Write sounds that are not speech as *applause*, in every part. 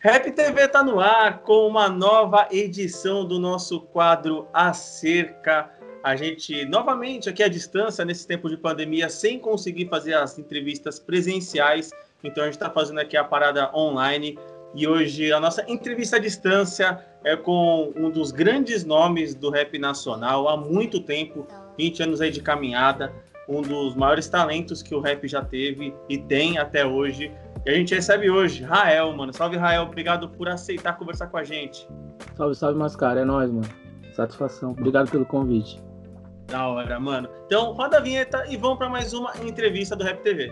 Rap TV está no ar com uma nova edição do nosso quadro Acerca. A gente, novamente, aqui à distância, nesse tempo de pandemia, sem conseguir fazer as entrevistas presenciais. Então, a gente está fazendo aqui a parada online. E hoje a nossa entrevista à distância é com um dos grandes nomes do rap nacional há muito tempo 20 anos aí de caminhada, um dos maiores talentos que o rap já teve e tem até hoje. E a gente recebe hoje Rael, mano. Salve, Rael. Obrigado por aceitar conversar com a gente. Salve, salve, Mascara. É nóis, mano. Satisfação. Obrigado pelo convite. Da hora, mano. Então, roda a vinheta e vamos para mais uma entrevista do Rap TV.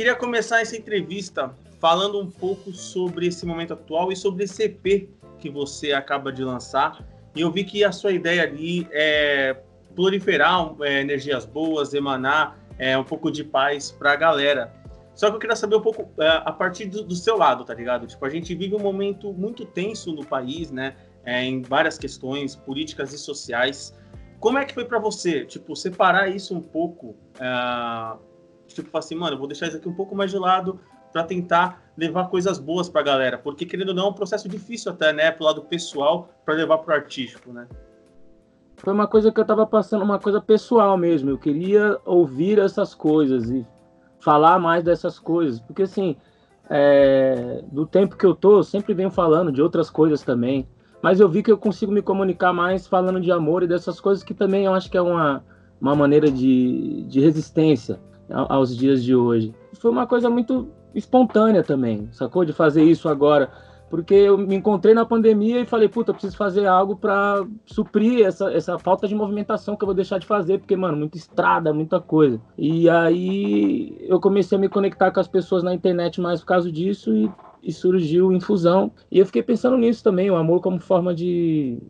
Queria começar essa entrevista falando um pouco sobre esse momento atual e sobre esse EP que você acaba de lançar. E eu vi que a sua ideia ali é proliferar é, energias boas, emanar é, um pouco de paz para a galera. Só que eu queria saber um pouco é, a partir do, do, seu lado, tá ligado? Tipo, a gente vive um momento muito tenso no país, né? É, em várias questões políticas e sociais. Como é que foi para você, tipo, separar isso um pouco uh, tipo, assim, mano, vou deixar isso aqui um pouco mais de lado para tentar levar coisas boas para a galera, porque querendo ou não, é um processo difícil até, né, pro lado pessoal, para levar pro artístico, né? Foi uma coisa que eu tava passando, uma coisa pessoal mesmo. Eu queria ouvir essas coisas e falar mais dessas coisas, porque assim, é, do tempo que eu tô, eu sempre venho falando de outras coisas também, mas eu vi que eu consigo me comunicar mais falando de amor e dessas coisas que também eu acho que é uma, uma maneira de, de resistência aos dias de hoje. Foi uma coisa muito espontânea também, sacou? De fazer isso agora. Porque eu me encontrei na pandemia e falei, puta, preciso fazer algo para suprir essa, essa falta de movimentação que eu vou deixar de fazer, porque, mano, muita estrada, muita coisa. E aí eu comecei a me conectar com as pessoas na internet mais por causa disso e, e surgiu Infusão. E eu fiquei pensando nisso também, o amor como forma de,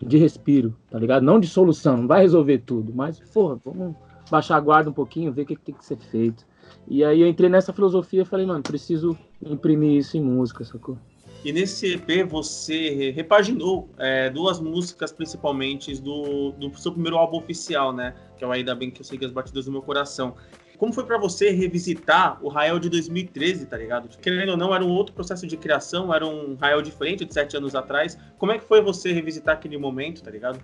de respiro, tá ligado? Não de solução, não vai resolver tudo, mas, porra, vamos baixar a guarda um pouquinho, ver o que, que tem que ser feito. E aí eu entrei nessa filosofia e falei, mano, preciso imprimir isso em música, sacou? E nesse EP você repaginou é, duas músicas principalmente do, do seu primeiro álbum oficial, né? Que é o Ainda Bem Que Eu Sei As Batidas do Meu Coração. Como foi para você revisitar o Rael de 2013, tá ligado? Querendo ou não, era um outro processo de criação, era um Rael diferente de sete anos atrás. Como é que foi você revisitar aquele momento, tá ligado?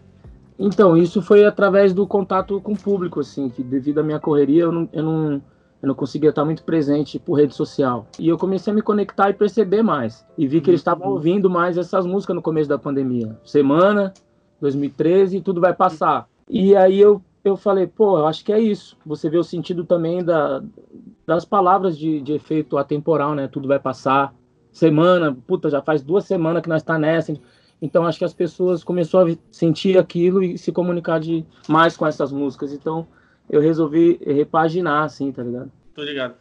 Então, isso foi através do contato com o público, assim, que devido à minha correria eu não, eu não, eu não conseguia estar muito presente por rede social. E eu comecei a me conectar e perceber mais. E vi que eles estavam uhum. ouvindo mais essas músicas no começo da pandemia. Semana, 2013, tudo vai passar. E aí eu, eu falei, pô, eu acho que é isso. Você vê o sentido também da, das palavras de, de efeito atemporal, né? Tudo vai passar. Semana, puta, já faz duas semanas que nós está nessa então acho que as pessoas começaram a sentir aquilo e se comunicar de mais com essas músicas. Então eu resolvi repaginar, assim, tá ligado? Tô ligado.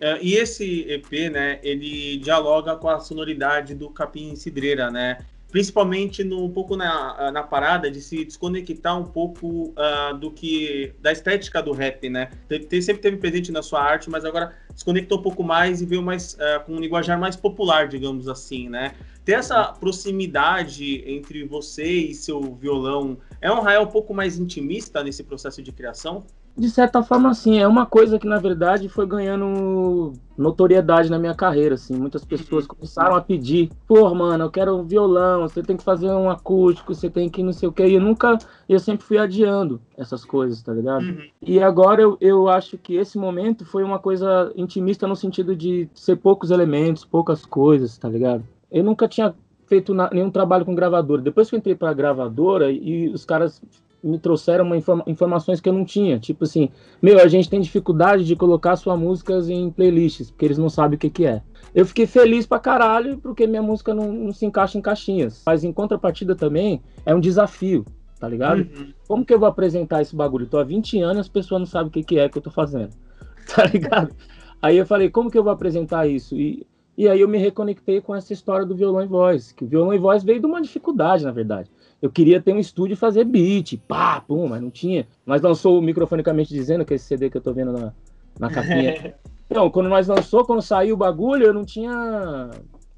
É, e esse EP, né, ele dialoga com a sonoridade do Capim Cidreira, né? Principalmente no, um pouco na, na parada de se desconectar um pouco uh, do que da estética do rap, né? Tem, sempre teve presente na sua arte, mas agora desconectou um pouco mais e veio mais uh, com um linguajar mais popular, digamos assim, né? ter essa proximidade entre você e seu violão é um Rael um pouco mais intimista nesse processo de criação? De certa forma, sim. É uma coisa que, na verdade, foi ganhando notoriedade na minha carreira, assim. Muitas pessoas começaram a pedir, pô, mano, eu quero um violão, você tem que fazer um acústico, você tem que não sei o quê. E eu nunca, eu sempre fui adiando essas coisas, tá ligado? Uhum. E agora eu, eu acho que esse momento foi uma coisa intimista no sentido de ser poucos elementos, poucas coisas, tá ligado? eu nunca tinha feito na, nenhum trabalho com gravadora. Depois que eu entrei para gravadora e os caras me trouxeram uma informa informações que eu não tinha. Tipo assim, meu, a gente tem dificuldade de colocar suas músicas em playlists, porque eles não sabem o que, que é. Eu fiquei feliz pra caralho, porque minha música não, não se encaixa em caixinhas. Mas em contrapartida também, é um desafio, tá ligado? Uhum. Como que eu vou apresentar esse bagulho? Tô há 20 anos as pessoas não sabem o que, que é que eu tô fazendo, *laughs* tá ligado? Aí eu falei, como que eu vou apresentar isso? E e aí eu me reconectei com essa história do violão e voz, que o violão e voz veio de uma dificuldade, na verdade. Eu queria ter um estúdio e fazer beat, pá, pum, mas não tinha. Mas lançou microfonicamente dizendo que esse CD que eu tô vendo na, na capinha. *laughs* então, quando nós lançou, quando saiu o bagulho, eu não tinha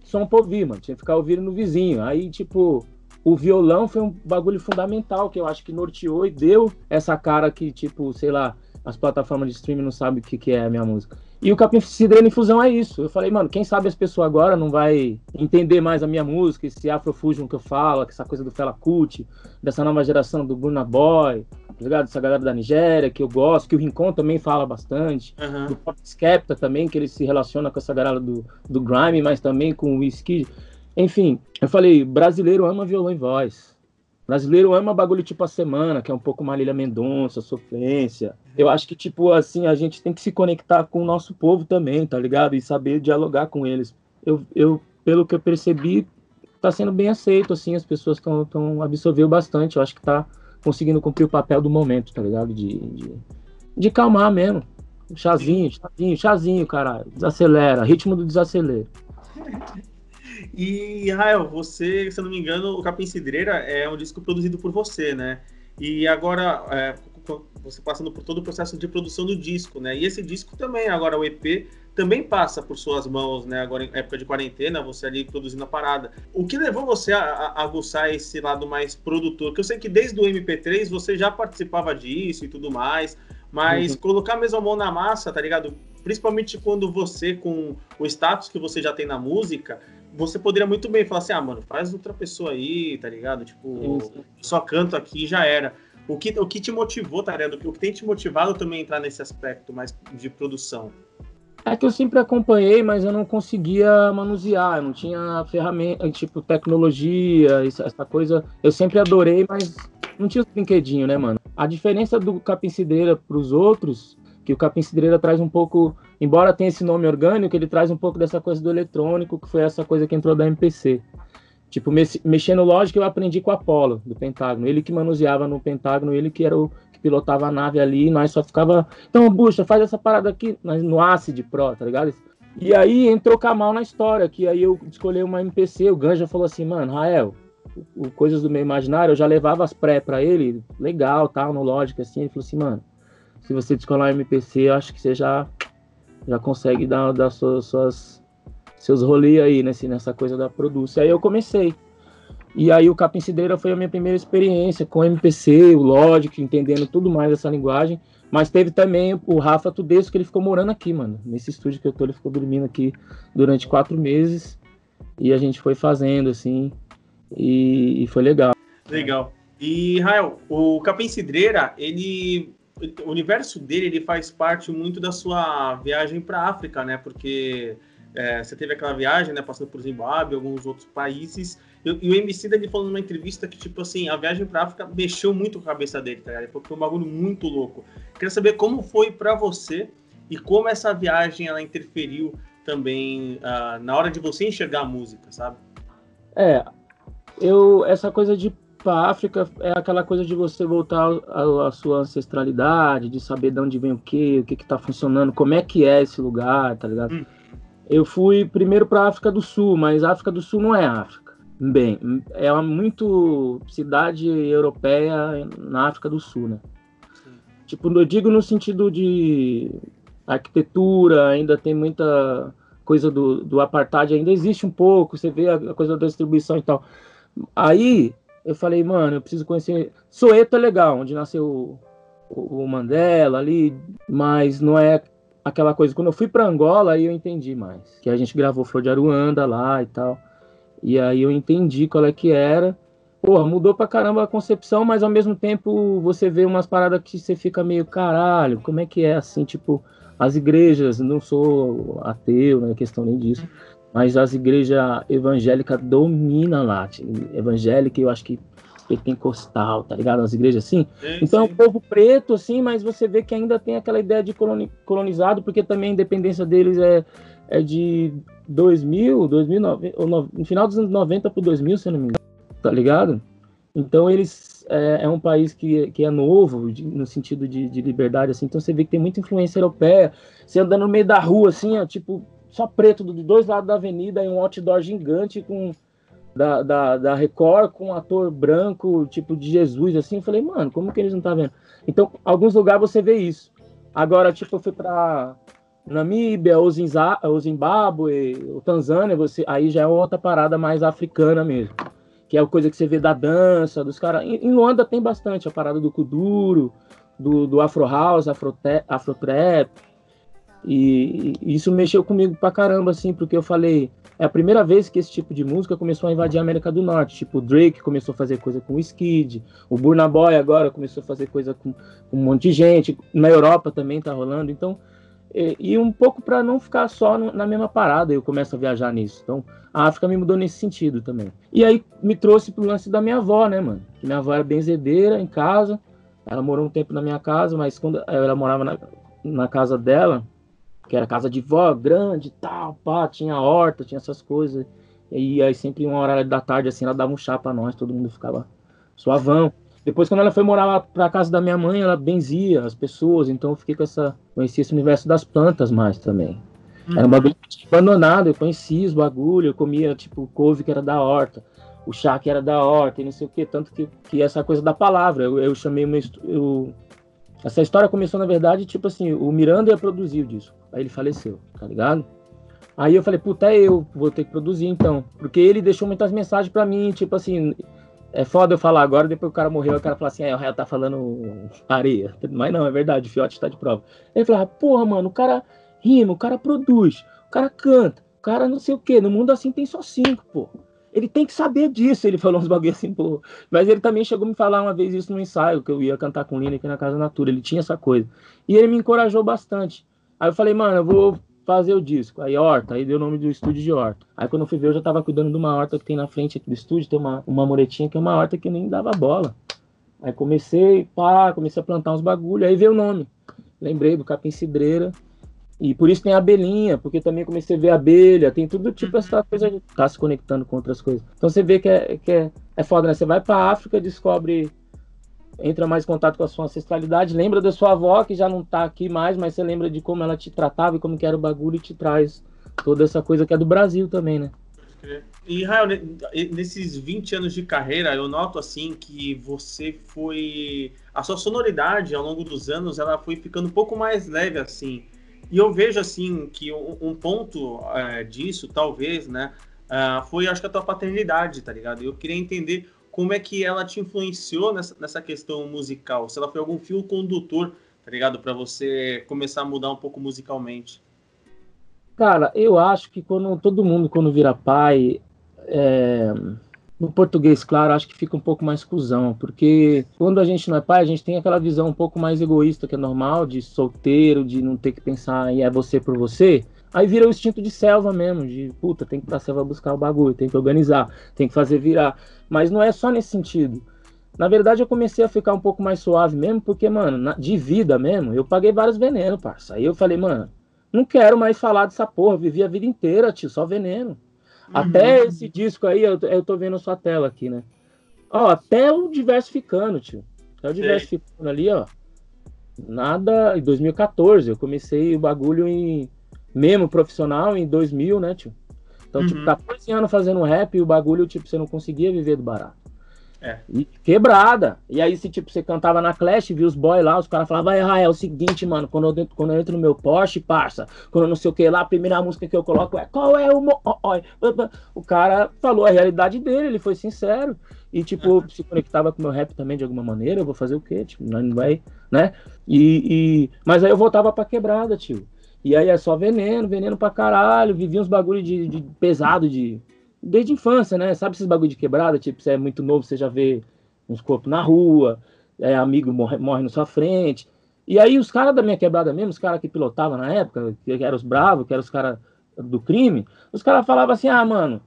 som pra ouvir, mano. Tinha que ficar ouvindo no vizinho. Aí, tipo, o violão foi um bagulho fundamental que eu acho que norteou e deu essa cara que, tipo, sei lá, as plataformas de streaming não sabem o que, que é a minha música. E o Capim Cidreira Infusão é isso. Eu falei, mano, quem sabe as pessoas agora não vai entender mais a minha música, esse Afrofusion que eu falo, essa coisa do Fela Kuti, dessa nova geração do Burna Boy, tá ligado? Essa galera da Nigéria, que eu gosto, que o Rincon também fala bastante, uhum. do Pop Skepta também, que ele se relaciona com essa galera do, do Grime, mas também com o Whisky. Enfim, eu falei, brasileiro ama violão e voz. Brasileiro ama bagulho tipo a semana, que é um pouco Marília Mendonça, sofrência. Eu acho que, tipo, assim, a gente tem que se conectar com o nosso povo também, tá ligado? E saber dialogar com eles. Eu, eu pelo que eu percebi, tá sendo bem aceito, assim, as pessoas estão tão absorveu bastante. Eu acho que tá conseguindo cumprir o papel do momento, tá ligado? De, de, de calmar mesmo. Chazinho, chazinho, chazinho, caralho. Desacelera, ritmo do desacelera. *laughs* E, Rael, você, se eu não me engano, o Capim Cidreira é um disco produzido por você, né? E agora, é, você passando por todo o processo de produção do disco, né? E esse disco também, agora o EP, também passa por suas mãos, né? Agora em época de quarentena, você ali produzindo a parada. O que levou você a, a aguçar esse lado mais produtor? Que eu sei que desde o MP3 você já participava disso e tudo mais, mas uhum. colocar mesmo a mão na massa, tá ligado? Principalmente quando você, com o status que você já tem na música, você poderia muito bem falar assim, ah, mano, faz outra pessoa aí, tá ligado? Tipo, Isso. só canto aqui já era. O que, o que te motivou, tá ligado? O que tem te motivado também a entrar nesse aspecto mais de produção? É que eu sempre acompanhei, mas eu não conseguia manusear, eu não tinha ferramenta, tipo, tecnologia, essa coisa. Eu sempre adorei, mas não tinha os brinquedinhos, né, mano? A diferença do Capim Cidreira pros outros que o Capim Cidreira traz um pouco, embora tenha esse nome orgânico, ele traz um pouco dessa coisa do eletrônico, que foi essa coisa que entrou da MPC. Tipo, mexendo lógica eu aprendi com o Apollo, do Pentágono. Ele que manuseava no Pentágono, ele que era o que pilotava a nave ali, nós só ficava, então, bucha, faz essa parada aqui, no Acid Pro, tá ligado? E aí entrou Kamal na história, que aí eu escolhi uma MPC, o Ganja falou assim, mano, Rael, o Coisas do Meio Imaginário, eu já levava as pré para ele, legal, tal, no Logic, assim, ele falou assim, mano, se você descolar MPC, eu acho que você já, já consegue dar, dar suas, suas seus rolês aí nesse, nessa coisa da produção. Aí eu comecei. E aí o Capim foi a minha primeira experiência com MPC, o Logic, entendendo tudo mais dessa linguagem. Mas teve também o Rafa Tudesco, que ele ficou morando aqui, mano. Nesse estúdio que eu tô, ele ficou dormindo aqui durante quatro meses. E a gente foi fazendo, assim, e, e foi legal. Legal. E, Rael, o Capim Cidreira, ele o universo dele ele faz parte muito da sua viagem para África, né? Porque é, você teve aquela viagem, né? Passando por Zimbábue, alguns outros países. E, e o MC ele falou numa entrevista que, tipo assim, a viagem para África mexeu muito com a cabeça dele, tá ligado? Porque foi um bagulho muito louco. Queria saber como foi para você e como essa viagem ela interferiu também uh, na hora de você enxergar a música, sabe? É, eu essa coisa de para África é aquela coisa de você voltar à sua ancestralidade, de saber de onde vem o que, o que está funcionando, como é que é esse lugar, tá ligado? Hum. Eu fui primeiro para África do Sul, mas África do Sul não é África. Bem, é uma muito cidade europeia na África do Sul, né? Sim. Tipo, eu digo no sentido de arquitetura, ainda tem muita coisa do, do apartheid, ainda existe um pouco, você vê a, a coisa da distribuição e tal. Aí eu falei, mano, eu preciso conhecer. Soeto é legal, onde nasceu o, o Mandela ali, mas não é aquela coisa. Quando eu fui para Angola, aí eu entendi mais. Que a gente gravou Flor de Aruanda lá e tal. E aí eu entendi qual é que era. Porra, mudou pra caramba a concepção, mas ao mesmo tempo você vê umas paradas que você fica meio caralho, como é que é assim, tipo, as igrejas, não sou ateu, não é questão nem disso, mas as igrejas evangélicas dominam lá. Evangélica, eu acho que pentecostal, tá ligado? As igrejas assim. Sim, então sim. é um povo preto, assim, mas você vê que ainda tem aquela ideia de colonizado, porque também a independência deles é, é de 2000, 2009, ou no, no final dos anos 90 para 2000, se não me engano, tá ligado? Então eles é, é um país que, que é novo de, no sentido de, de liberdade, assim. Então você vê que tem muita influência europeia. Você andando no meio da rua, assim, ó, tipo só preto de dois lados da avenida e um outdoor gigante com, da, da, da Record com um ator branco, tipo de Jesus, assim. Eu falei, mano, como que eles não tá vendo? Então, alguns lugares você vê isso. Agora, tipo, eu fui pra Namíbia, ou, Zimbábue, ou Tanzânia, você, aí já é outra parada mais africana mesmo. Que é a coisa que você vê da dança, dos caras. Em Luanda tem bastante a parada do Kuduro, do, do Afro House, Afro, Afro Trap. E, isso mexeu comigo pra caramba, assim, porque eu falei, é a primeira vez que esse tipo de música começou a invadir a América do Norte. Tipo, o Drake começou a fazer coisa com o Skid, o Burna Boy agora começou a fazer coisa com, com um monte de gente. Na Europa também tá rolando. Então, e, e um pouco para não ficar só no, na mesma parada, eu começo a viajar nisso. Então, a África me mudou nesse sentido também. E aí me trouxe pro lance da minha avó, né, mano? Que minha avó era benzedeira em casa. Ela morou um tempo na minha casa, mas quando ela morava na, na casa dela, que era casa de vó, grande tal, pá, tinha horta, tinha essas coisas. E aí sempre uma hora da tarde, assim, ela dava um chá pra nós, todo mundo ficava suavão. Depois, quando ela foi morar pra casa da minha mãe, ela benzia as pessoas, então eu fiquei com essa. Conheci esse universo das plantas mais também. Uhum. Era um bagulho abandonado, eu conhecia os bagulhos, eu comia, tipo, couve que era da horta o chá que era da horta e não sei o que, tanto que, que essa coisa da palavra, eu, eu chamei uma, eu, essa história começou na verdade, tipo assim, o Miranda ia produzir o disco, aí ele faleceu, tá ligado? Aí eu falei, puta, é eu vou ter que produzir então, porque ele deixou muitas mensagens para mim, tipo assim, é foda eu falar agora, depois o cara morreu, o cara fala assim, é, o Rael tá falando areia, mas não, é verdade, o Fiote tá de prova. Ele falava, porra, mano, o cara rima, o cara produz, o cara canta, o cara não sei o que, no mundo assim tem só cinco, pô ele tem que saber disso. Ele falou uns bagulho assim, pô. Mas ele também chegou a me falar uma vez isso no ensaio, que eu ia cantar com o Lina aqui na Casa Natura. Ele tinha essa coisa. E ele me encorajou bastante. Aí eu falei, mano, eu vou fazer o disco. Aí Horta, aí deu o nome do estúdio de Horta. Aí quando eu fui ver, eu já tava cuidando de uma horta que tem na frente do estúdio, tem uma, uma moretinha que é uma horta que nem dava bola. Aí comecei, pá, comecei a plantar uns bagulho, aí veio o nome. Lembrei do Capim Cidreira. E por isso tem a abelhinha, porque também comecei a ver abelha, tem tudo tipo uhum. essa coisa de estar tá se conectando com outras coisas. Então você vê que é, que é, é foda, né? Você vai pra África, descobre, entra mais em contato com a sua ancestralidade, lembra da sua avó, que já não tá aqui mais, mas você lembra de como ela te tratava e como que era o bagulho e te traz toda essa coisa que é do Brasil também, né? E, Rael, nesses 20 anos de carreira, eu noto assim que você foi. A sua sonoridade ao longo dos anos ela foi ficando um pouco mais leve, assim. E eu vejo assim que um, ponto é, disso, talvez, né, uh, foi acho que a tua paternidade, tá ligado? Eu queria entender como é que ela te influenciou nessa, nessa questão musical, se ela foi algum fio condutor, tá ligado, para você começar a mudar um pouco musicalmente. Cara, eu acho que quando todo mundo quando vira pai, é, no português, claro, acho que fica um pouco mais cuzão, porque quando a gente não é pai, a gente tem aquela visão um pouco mais egoísta, que é normal, de solteiro, de não ter que pensar em é você por você. Aí vira o instinto de selva mesmo, de puta, tem que ir selva buscar o bagulho, tem que organizar, tem que fazer virar. Mas não é só nesse sentido. Na verdade, eu comecei a ficar um pouco mais suave mesmo, porque, mano, de vida mesmo, eu paguei vários venenos, parça. Aí eu falei, mano, não quero mais falar dessa porra, vivi a vida inteira, tio, só veneno. Até uhum. esse disco aí, eu, eu tô vendo a sua tela aqui, né? Ó, até o Diversificando, tio. Até o Diversificando ali, ó. Nada. Em 2014, eu comecei o bagulho em. Mesmo profissional em 2000, né, tio? Então, tipo, uhum. tipo, 14 anos fazendo rap e o bagulho, tipo, você não conseguia viver do barato. É. E quebrada. E aí, se tipo, você cantava na Clash, viu os boys lá, os caras falavam, ah, é o seguinte, mano, quando eu, quando eu entro no meu Porsche, parça, quando eu não sei o que lá, a primeira música que eu coloco é qual é o. Mo... O cara falou a realidade dele, ele foi sincero. E, tipo, uhum. se conectava com o meu rap também de alguma maneira, eu vou fazer o quê? Tipo, não vai, né? E, e... Mas aí eu voltava pra quebrada, tio. E aí é só veneno, veneno pra caralho, vivia uns bagulho de, de pesado de desde infância, né? Sabe esses bagulho de quebrada? Tipo, você é muito novo, você já vê uns corpos na rua, é, amigo morre, morre na sua frente. E aí os caras da minha quebrada mesmo, os caras que pilotavam na época, que eram os bravos, que eram os caras do crime, os caras falavam assim, ah, mano,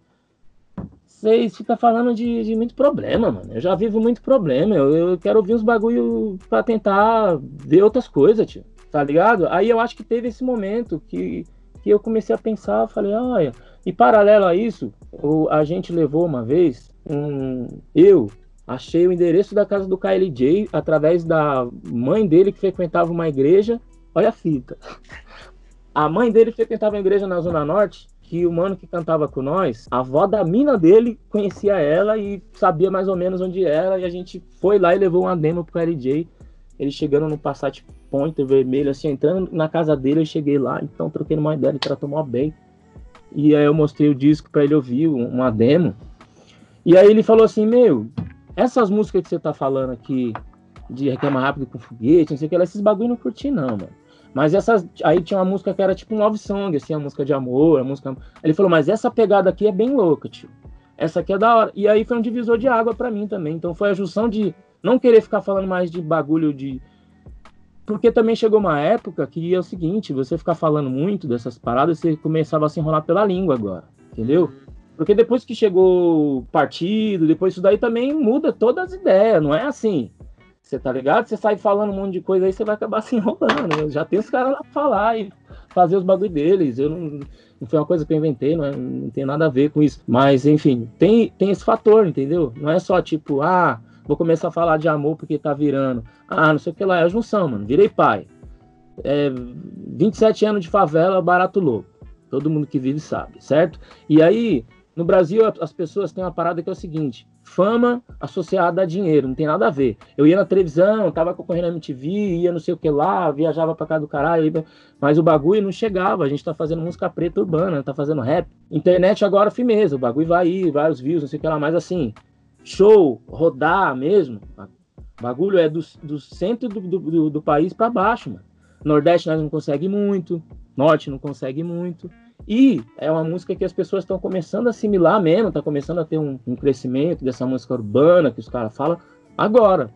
vocês ficam falando de, de, muito problema, mano. Eu já vivo muito problema. Eu, eu quero ouvir uns bagulho pra tentar ver outras coisas, tio. Tá ligado? Aí eu acho que teve esse momento que, que eu comecei a pensar, falei, olha, e paralelo a isso, o, a gente levou uma vez, um, eu achei o endereço da casa do KLJ através da mãe dele que frequentava uma igreja. Olha a fita. A mãe dele frequentava uma igreja na Zona Norte que o mano que cantava com nós, a avó da mina dele conhecia ela e sabia mais ou menos onde era, e a gente foi lá e levou uma demo pro LJ. Eles chegando no Passat Pointer vermelho, assim, entrando na casa dele, eu cheguei lá, então troquei uma ideia, ele tratou mó bem. E aí eu mostrei o disco para ele ouvir, uma demo. E aí ele falou assim, meu, essas músicas que você tá falando aqui, de reclama rápido com foguete, não sei o que, esses bagulho não curti não, mano. Mas essas. Aí tinha uma música que era tipo um love song, assim, a música de amor, a música. Ele falou, mas essa pegada aqui é bem louca, tio. Essa aqui é da hora. E aí foi um divisor de água para mim também. Então foi a junção de não querer ficar falando mais de bagulho de. Porque também chegou uma época que é o seguinte, você ficar falando muito dessas paradas, você começava a se enrolar pela língua agora, entendeu? Porque depois que chegou o partido, depois isso daí também muda todas as ideias, não é assim. Você tá ligado? Você sai falando um monte de coisa aí, você vai acabar *laughs* se enrolando. Já tem os caras lá pra falar e fazer os bagulho deles. Eu não, não foi uma coisa que eu inventei, não, é, não tem nada a ver com isso. Mas, enfim, tem, tem esse fator, entendeu? Não é só tipo, ah, vou começar a falar de amor porque tá virando. Ah, não sei o que lá, é a junção, mano. Virei pai. É, 27 anos de favela, barato louco. Todo mundo que vive sabe, certo? E aí, no Brasil, as pessoas têm uma parada que é o seguinte: fama associada a dinheiro, não tem nada a ver. Eu ia na televisão, tava concorrendo na MTV, ia não sei o que lá, viajava pra casa do caralho, mas o bagulho não chegava. A gente tá fazendo música preta urbana, tá fazendo rap. Internet agora, firmeza, o bagulho vai aí, vários views, não sei o que lá, mas assim, show, rodar mesmo, o bagulho é do, do centro do, do, do país para baixo, mano. Nordeste nós não consegue muito, Norte não consegue muito. E é uma música que as pessoas estão começando a assimilar mesmo, tá começando a ter um, um crescimento dessa música urbana que os caras falam agora,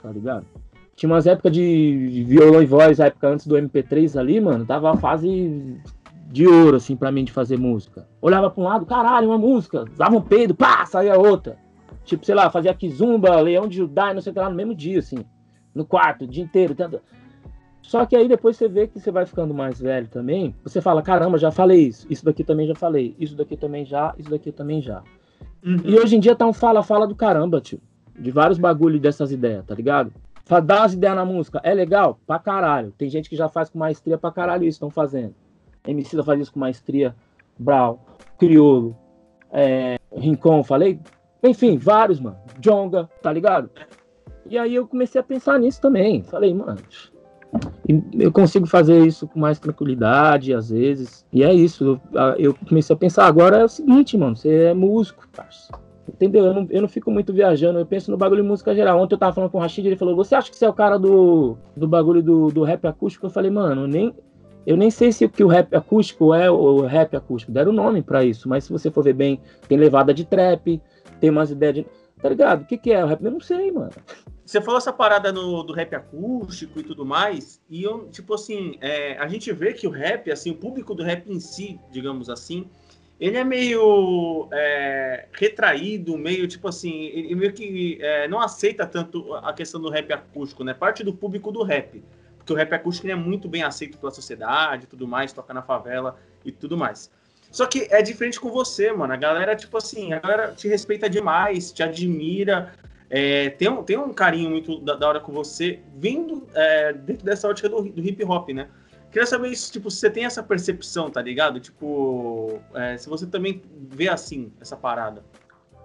tá ligado? Tinha umas épocas de, violão e voz, a época antes do MP3 ali, mano, tava a fase de ouro, assim, pra mim de fazer música. Olhava pra um lado, caralho, uma música, dava um peido, pá, saía outra. Tipo, sei lá, fazia Kizumba, Leão de Judá, não sei o que lá, no mesmo dia, assim, no quarto, o dia inteiro. Tanto... Só que aí depois você vê que você vai ficando mais velho também, você fala, caramba, já falei isso, isso daqui também já falei, isso daqui também já, isso daqui também já. Uhum. E hoje em dia tá um fala-fala do caramba, tio. De vários bagulhos dessas ideias, tá ligado? Dar umas ideias na música é legal? Pra caralho. Tem gente que já faz com maestria pra caralho isso, estão fazendo. MC faz isso com maestria, Brau, Criolo, é, Rincon, falei? Enfim, vários, mano. Jonga, tá ligado? E aí eu comecei a pensar nisso também. Falei, mano, eu consigo fazer isso com mais tranquilidade, às vezes. E é isso. Eu, comecei a pensar, agora é o seguinte, mano, você é músico, parça. Entendeu? Eu não, eu não fico muito viajando, eu penso no bagulho de música geral. Ontem eu tava falando com o Rashid, ele falou: Você acha que você é o cara do, do bagulho do, do rap acústico? Eu falei, mano, nem, eu nem sei se o que o rap acústico é o rap acústico. Deram nome para isso, mas se você for ver bem, tem levada de trap, tem umas ideias de. Tá ligado? O que, que é o rap? Eu não sei, mano. Você falou essa parada no, do rap acústico e tudo mais, e eu, tipo assim, é, a gente vê que o rap, assim, o público do rap em si, digamos assim, ele é meio é, retraído, meio tipo assim, ele meio que é, não aceita tanto a questão do rap acústico, né? Parte do público do rap. Porque o rap acústico é muito bem aceito pela sociedade tudo mais, toca na favela e tudo mais. Só que é diferente com você, mano. A galera, tipo assim, a galera te respeita demais, te admira, é, tem, um, tem um carinho muito da, da hora com você, vindo é, dentro dessa ótica do, do, hip hop, né? Queria saber isso, tipo, se você tem essa percepção, tá ligado? Tipo, é, se você também vê assim, essa parada.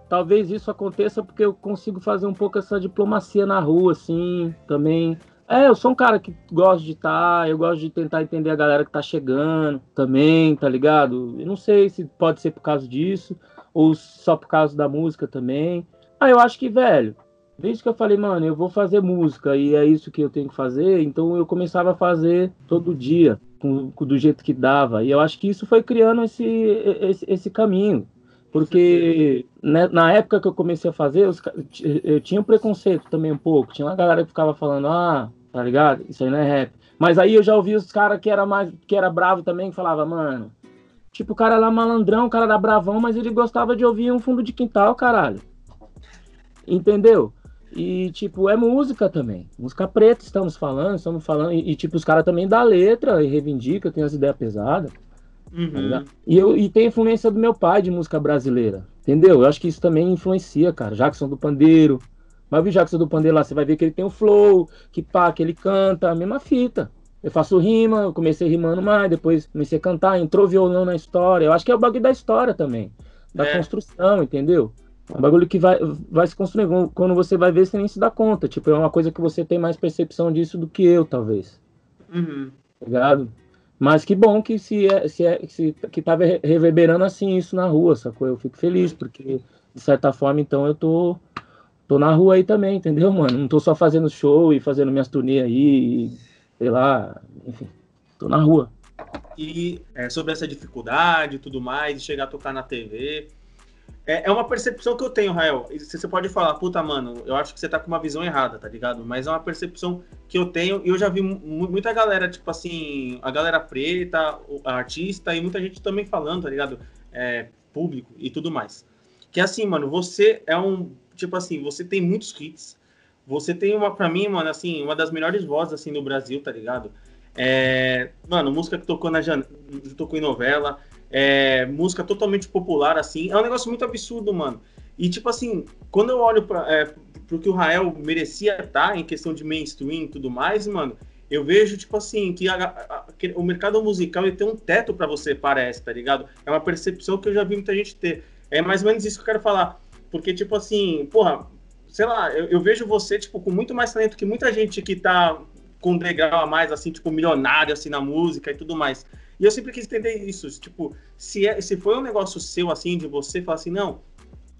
Talvez isso aconteça porque eu consigo fazer um pouco essa diplomacia na rua, assim, também. É, eu sou um cara que gosta de estar, tá, eu gosto de tentar entender a galera que tá chegando também, tá ligado? Eu não sei se pode ser por causa disso, ou só por causa da música também. Ah, eu acho que, velho, desde que eu falei, mano, eu vou fazer música e é isso que eu tenho que fazer, então eu começava a fazer todo dia, com, com do jeito que dava. E eu acho que isso foi criando esse, esse, esse caminho. Porque né, na época que eu comecei a fazer, os, eu tinha um preconceito também um pouco. Tinha uma galera que ficava falando, ah, tá ligado? Isso aí não é rap. Mas aí eu já ouvi os caras que era mais que era bravo também, que falava, mano, tipo, o cara lá malandrão, o cara era bravão, mas ele gostava de ouvir um fundo de quintal, caralho. Entendeu? E, tipo, é música também. Música preta, estamos falando, estamos falando. E, e tipo, os caras também dá letra e reivindica, tem as ideias pesadas. Uhum. Tá e, eu, e tem influência do meu pai de música brasileira. Entendeu? Eu acho que isso também influencia, cara. Jackson do Pandeiro. Mas o Jackson do Pandeiro lá, você vai ver que ele tem o flow, que pá, que ele canta, a mesma fita. Eu faço rima, eu comecei rimando mais, depois comecei a cantar, entrou violão na história. Eu acho que é o bagulho da história também, da é. construção, entendeu? É um bagulho que vai, vai se construindo. Quando você vai ver, você nem se dá conta. Tipo, é uma coisa que você tem mais percepção disso do que eu, talvez. Uhum. Tá ligado? Mas que bom que se é, se é se, que tava reverberando assim isso na rua, sacou? Eu fico feliz, porque, de certa forma, então eu tô, tô na rua aí também, entendeu, mano? Não tô só fazendo show e fazendo minhas turnês aí, sei lá, enfim, tô na rua. E é, sobre essa dificuldade e tudo mais, de chegar a tocar na TV, é, é uma percepção que eu tenho, Rael. Você pode falar, puta, mano, eu acho que você tá com uma visão errada, tá ligado? Mas é uma percepção que eu tenho e eu já vi muita galera, tipo assim, a galera preta, a artista e muita gente também falando, tá ligado? É, público e tudo mais. Que é assim, mano, você é um. Tipo assim, você tem muitos hits. Você tem uma, pra mim, mano, assim, uma das melhores vozes, assim, no Brasil, tá ligado? É, mano, música que tocou na tocou em novela, é, música totalmente popular, assim. É um negócio muito absurdo, mano. E, tipo assim, quando eu olho para é, pro que o Rael merecia estar em questão de mainstream e tudo mais, mano, eu vejo, tipo assim, que, a, a, que o mercado musical ele tem um teto para você, parece, tá ligado? É uma percepção que eu já vi muita gente ter. É mais ou menos isso que eu quero falar. Porque, tipo assim, porra, sei lá, eu, eu vejo você, tipo, com muito mais talento que muita gente que tá com um degrau a mais, assim, tipo, milionário, assim, na música e tudo mais. E eu sempre quis entender isso. Tipo, se, é, se foi um negócio seu, assim, de você falar assim, não,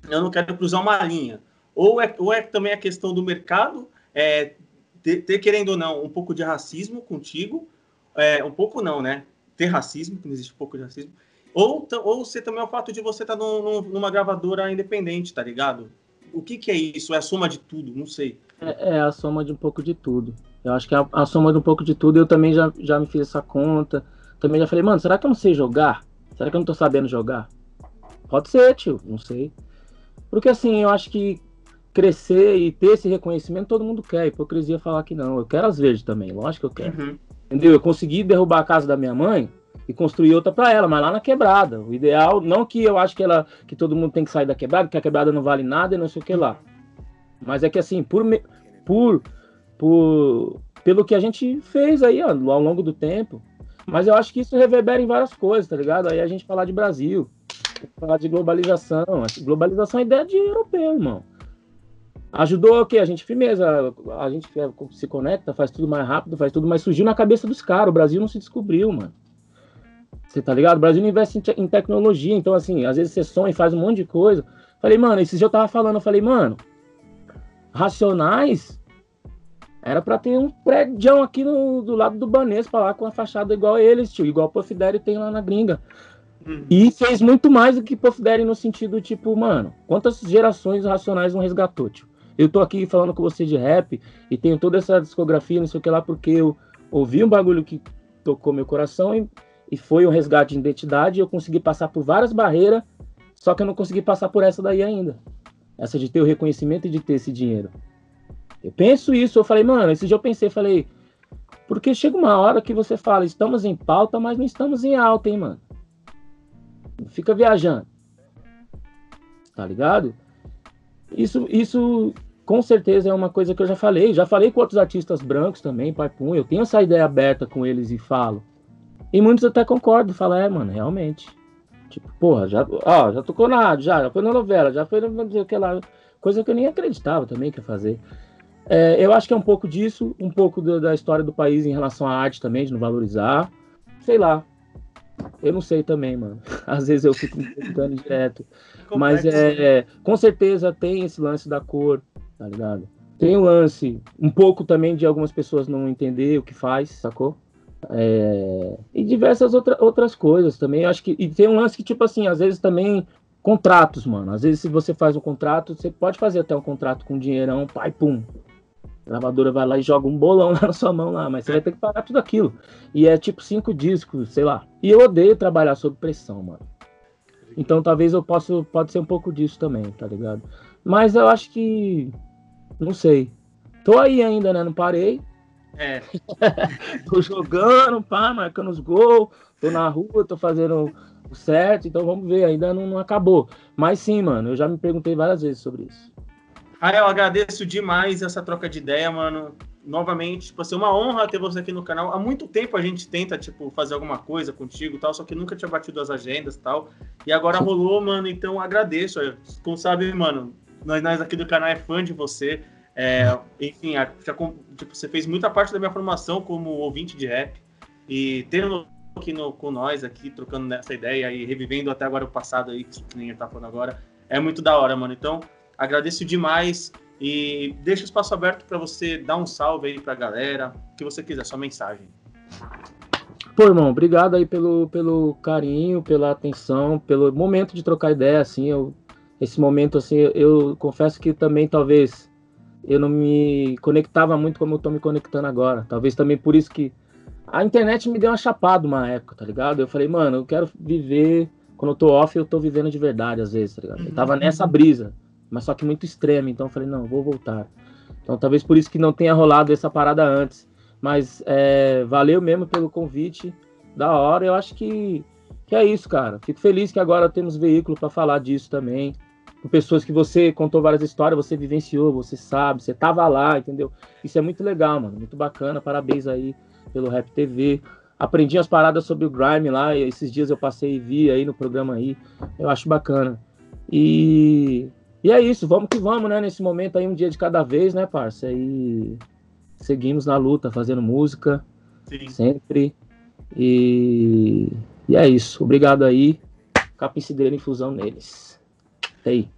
eu não quero cruzar uma linha. Ou é, ou é também a questão do mercado, é, ter, ter, querendo ou não, um pouco de racismo contigo. É, um pouco não, né? Ter racismo, que não existe um pouco de racismo. Ou, ou ser também o fato de você estar tá num, numa gravadora independente, tá ligado? O que, que é isso? É a soma de tudo? Não sei. É, é a soma de um pouco de tudo. Eu acho que é a, a soma de um pouco de tudo. Eu também já, já me fiz essa conta também já falei, mano, será que eu não sei jogar? Será que eu não tô sabendo jogar? Pode ser, tio, não sei. Porque assim, eu acho que crescer e ter esse reconhecimento todo mundo quer. Hipocrisia falar que não. Eu quero as verdes também, lógico que eu quero. Uhum. Entendeu? Eu consegui derrubar a casa da minha mãe e construir outra para ela, mas lá na quebrada. O ideal, não que eu acho que ela que todo mundo tem que sair da quebrada, que a quebrada não vale nada e não sei o que lá. Mas é que assim, por por por pelo que a gente fez aí ó, ao longo do tempo, mas eu acho que isso reverbera em várias coisas, tá ligado? Aí a gente falar de Brasil, falar de globalização. Globalização é ideia de europeu, irmão. Ajudou o quê? A gente firmeza, a gente se conecta, faz tudo mais rápido, faz tudo, mas surgiu na cabeça dos caras. O Brasil não se descobriu, mano. Você tá ligado? O Brasil investe em, te em, tecnologia, então assim, às vezes você sonha e faz um monte de coisa. Falei, mano, esses dias eu tava falando, eu falei, mano, Racionais era para ter um prédio aqui no, do lado do Banespa, lá com a fachada igual a eles, tio, igual o Puff Daddy tem lá na gringa. Uhum. E fez muito mais do que Puff Daddy no sentido, tipo, mano, quantas gerações racionais não resgatou, tio? Eu tô aqui falando com você de rap e tenho toda essa discografia, não sei o que lá, porque eu ouvi um bagulho que tocou meu coração e, e foi um resgate de identidade. Eu consegui passar por várias barreiras, só que eu não consegui passar por essa daí ainda. Essa de ter o reconhecimento e de ter esse dinheiro. Eu penso isso, eu falei, mano, esse dia eu pensei, falei, porque chega uma hora que você fala, estamos em pauta, mas não estamos em alta, hein, mano. fica viajando. Tá ligado? Isso, isso com certeza é uma coisa que eu já falei. Já falei com outros artistas brancos também, Pai Pum. Eu tenho essa ideia aberta com eles e falo. E muitos até concordam, falam, é, mano, realmente. Tipo, porra, já, ó, já tocou na rádio, já, já foi na novela, já foi aquela coisa que eu nem acreditava também que ia fazer. É, eu acho que é um pouco disso, um pouco do, da história do país em relação à arte também, de não valorizar. Sei lá. Eu não sei também, mano. *laughs* Às vezes eu fico me perguntando direto. É Mas é, é, com certeza tem esse lance da cor, tá ligado? Tem o lance, um pouco também de algumas pessoas não entender o que faz, sacou? É, e diversas outra, outras coisas também. Acho que. E tem um lance que, tipo assim, às vezes também contratos, mano. Às vezes, se você faz um contrato, você pode fazer até um contrato com dinheirão, pai, pum. A gravadora vai lá e joga um bolão *laughs* na sua mão lá, mas você vai ter que pagar tudo aquilo. E é tipo cinco discos, sei lá. E eu odeio trabalhar sob pressão, mano. Então talvez eu possa, pode ser um pouco disso também, tá ligado? Mas eu acho que não sei. Tô aí ainda, né? Não parei. É. *laughs* tô jogando, pá, marcando os gols, tô na rua, tô fazendo o certo, então vamos ver, ainda não, não acabou. Mas sim, mano, eu já me perguntei várias vezes sobre isso. Rael, agradeço demais essa troca de ideia, mano. novamente, tipo assim, uma honra ter você aqui no canal. Há muito tempo a gente tenta, tipo, fazer alguma coisa contigo tal, só que nunca tinha batido as agendas tal. E agora rolou, mano, então agradeço. Como sabe, mano, nós, nós aqui do canal é fã de você. É, enfim, já, tipo, você fez muita parte da minha formação como ouvinte de rap. E tendo aqui no, com nós, aqui, trocando nessa ideia e revivendo até agora o passado aí, que nem ele tá falando agora, é muito da hora, mano. Então, agradeço demais e deixa o espaço aberto para você dar um salve aí pra galera, o que você quiser, sua mensagem. Pô, irmão, obrigado aí pelo, pelo carinho, pela atenção, pelo momento de trocar ideia, assim, eu, esse momento, assim, eu, eu confesso que também, talvez, eu não me conectava muito como eu tô me conectando agora, talvez também por isso que a internet me deu uma chapada uma época, tá ligado? Eu falei, mano, eu quero viver. Quando eu tô off, eu tô vivendo de verdade, às vezes, tá ligado? Eu tava uhum. nessa brisa, mas só que muito extrema. Então eu falei, não, vou voltar. Então talvez por isso que não tenha rolado essa parada antes. Mas é, valeu mesmo pelo convite. Da hora. Eu acho que, que é isso, cara. Fico feliz que agora temos veículo para falar disso também. Com pessoas que você contou várias histórias, você vivenciou, você sabe, você tava lá, entendeu? Isso é muito legal, mano. Muito bacana. Parabéns aí pelo Rap TV. Aprendi as paradas sobre o Grime lá, e esses dias eu passei e vi aí no programa aí. Eu acho bacana. E, e é isso, vamos que vamos, né? Nesse momento aí, um dia de cada vez, né, parça? E seguimos na luta, fazendo música. Sim. Sempre. E, e é isso. Obrigado aí. Capim Cidreira Infusão neles. E aí.